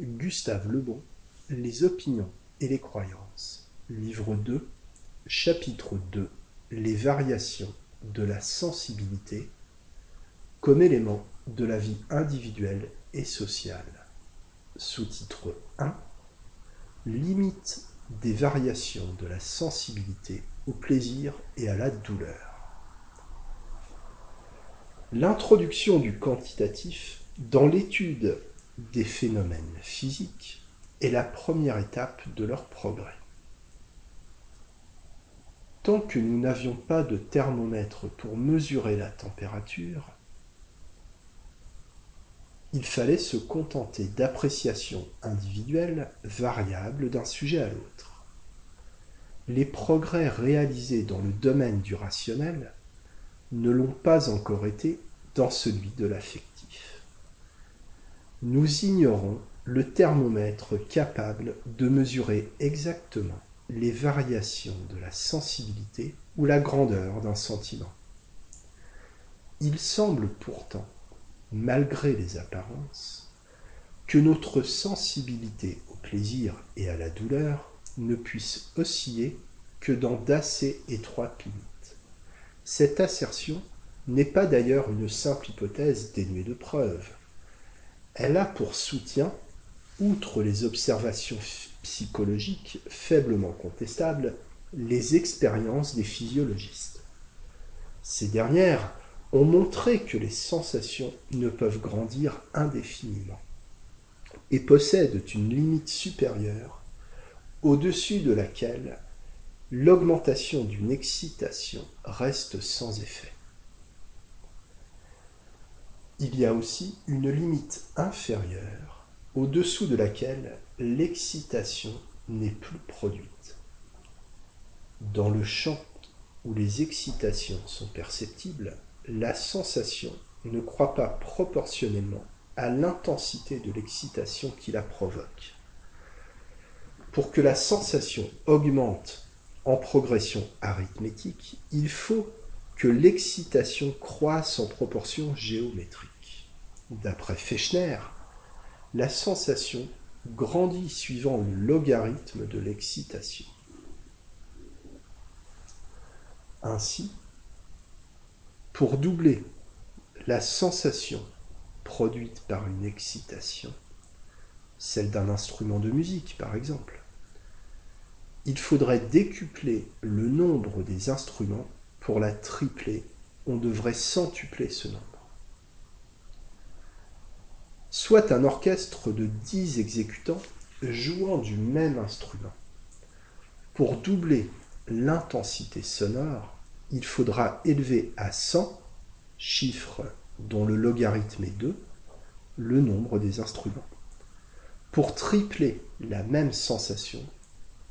Gustave Lebon, Les opinions et les croyances, livre 2, chapitre 2, Les variations de la sensibilité comme élément de la vie individuelle et sociale. Sous-titre 1 Limite des variations de la sensibilité au plaisir et à la douleur. L'introduction du quantitatif dans l'étude des phénomènes physiques est la première étape de leur progrès. Tant que nous n'avions pas de thermomètre pour mesurer la température, il fallait se contenter d'appréciations individuelles variables d'un sujet à l'autre. Les progrès réalisés dans le domaine du rationnel ne l'ont pas encore été dans celui de l'affectif. Nous ignorons le thermomètre capable de mesurer exactement les variations de la sensibilité ou la grandeur d'un sentiment. Il semble pourtant malgré les apparences, que notre sensibilité au plaisir et à la douleur ne puisse osciller que dans d'assez étroites limites. Cette assertion n'est pas d'ailleurs une simple hypothèse dénuée de preuves. Elle a pour soutien, outre les observations psychologiques faiblement contestables, les expériences des physiologistes. Ces dernières ont montré que les sensations ne peuvent grandir indéfiniment et possèdent une limite supérieure au-dessus de laquelle l'augmentation d'une excitation reste sans effet. Il y a aussi une limite inférieure au-dessous de laquelle l'excitation n'est plus produite. Dans le champ où les excitations sont perceptibles, la sensation ne croît pas proportionnellement à l'intensité de l'excitation qui la provoque. Pour que la sensation augmente en progression arithmétique, il faut que l'excitation croisse en proportion géométrique. D'après Fechner, la sensation grandit suivant le logarithme de l'excitation. Ainsi, pour doubler la sensation produite par une excitation, celle d'un instrument de musique par exemple, il faudrait décupler le nombre des instruments pour la tripler, on devrait centupler ce nombre. Soit un orchestre de dix exécutants jouant du même instrument. Pour doubler l'intensité sonore, il faudra élever à 100, chiffre dont le logarithme est 2, le nombre des instruments. Pour tripler la même sensation,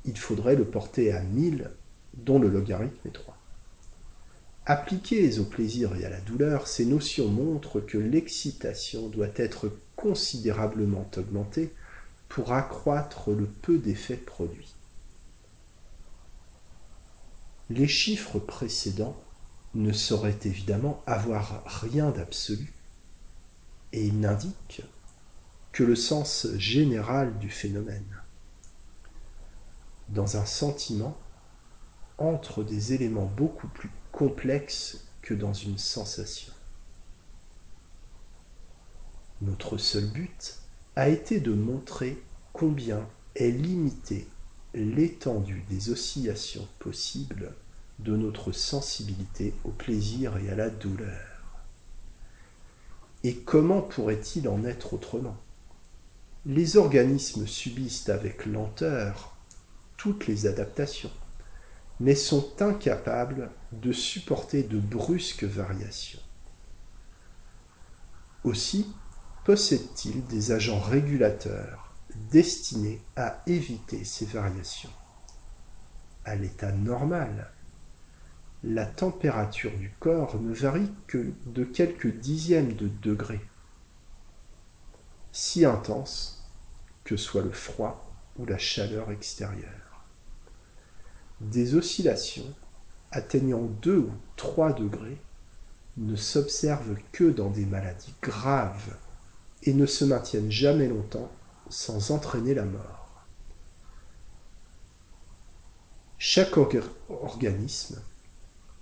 il faudrait le porter à 1000, dont le logarithme est 3. Appliquées au plaisir et à la douleur, ces notions montrent que l'excitation doit être considérablement augmentée pour accroître le peu d'effets produits. Les chiffres précédents ne sauraient évidemment avoir rien d'absolu, et ils n'indiquent que le sens général du phénomène. Dans un sentiment, entre des éléments beaucoup plus complexes que dans une sensation. Notre seul but a été de montrer combien est limité l'étendue des oscillations possibles de notre sensibilité au plaisir et à la douleur. Et comment pourrait-il en être autrement? Les organismes subissent avec lenteur toutes les adaptations, mais sont incapables de supporter de brusques variations. Aussi possèdent-ils des agents régulateurs destiné à éviter ces variations. À l'état normal, la température du corps ne varie que de quelques dixièmes de degré, si intense que soit le froid ou la chaleur extérieure. Des oscillations atteignant 2 ou 3 degrés ne s'observent que dans des maladies graves et ne se maintiennent jamais longtemps sans entraîner la mort. Chaque organisme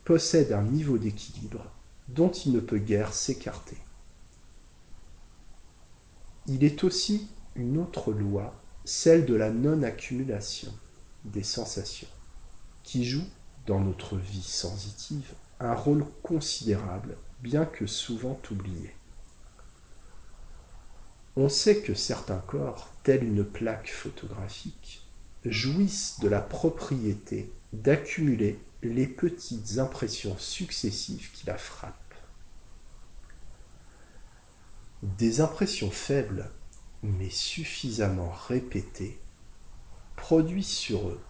possède un niveau d'équilibre dont il ne peut guère s'écarter. Il est aussi une autre loi, celle de la non-accumulation des sensations, qui joue dans notre vie sensitive un rôle considérable, bien que souvent oublié. On sait que certains corps, tels une plaque photographique, jouissent de la propriété d'accumuler les petites impressions successives qui la frappent. Des impressions faibles, mais suffisamment répétées, produisent sur eux,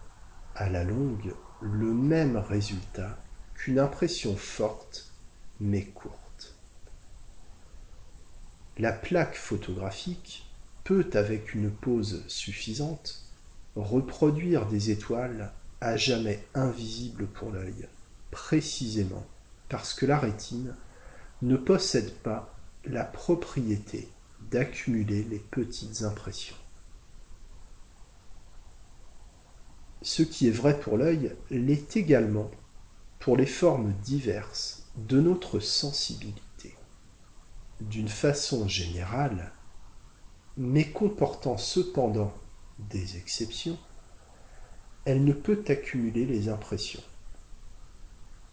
à la longue, le même résultat qu'une impression forte, mais courte. La plaque photographique peut, avec une pause suffisante, reproduire des étoiles à jamais invisibles pour l'œil, précisément parce que la rétine ne possède pas la propriété d'accumuler les petites impressions. Ce qui est vrai pour l'œil l'est également pour les formes diverses de notre sensibilité. D'une façon générale, mais comportant cependant des exceptions, elle ne peut accumuler les impressions.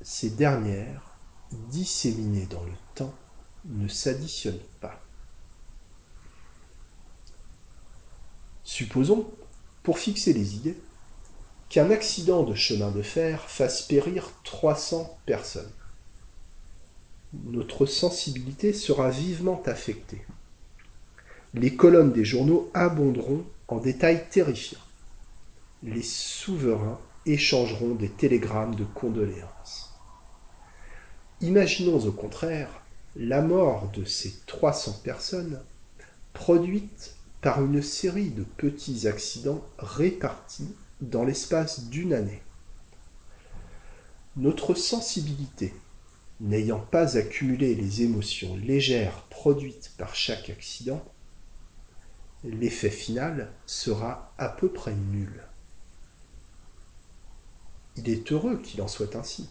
Ces dernières, disséminées dans le temps, ne s'additionnent pas. Supposons, pour fixer les idées, qu'un accident de chemin de fer fasse périr 300 personnes. Notre sensibilité sera vivement affectée. Les colonnes des journaux abonderont en détails terrifiants. Les souverains échangeront des télégrammes de condoléances. Imaginons au contraire la mort de ces 300 personnes produite par une série de petits accidents répartis dans l'espace d'une année. Notre sensibilité, n'ayant pas accumulé les émotions légères produites par chaque accident, l'effet final sera à peu près nul. Il est heureux qu'il en soit ainsi.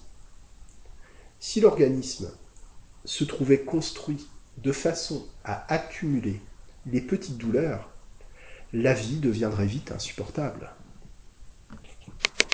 Si l'organisme se trouvait construit de façon à accumuler les petites douleurs, la vie deviendrait vite insupportable.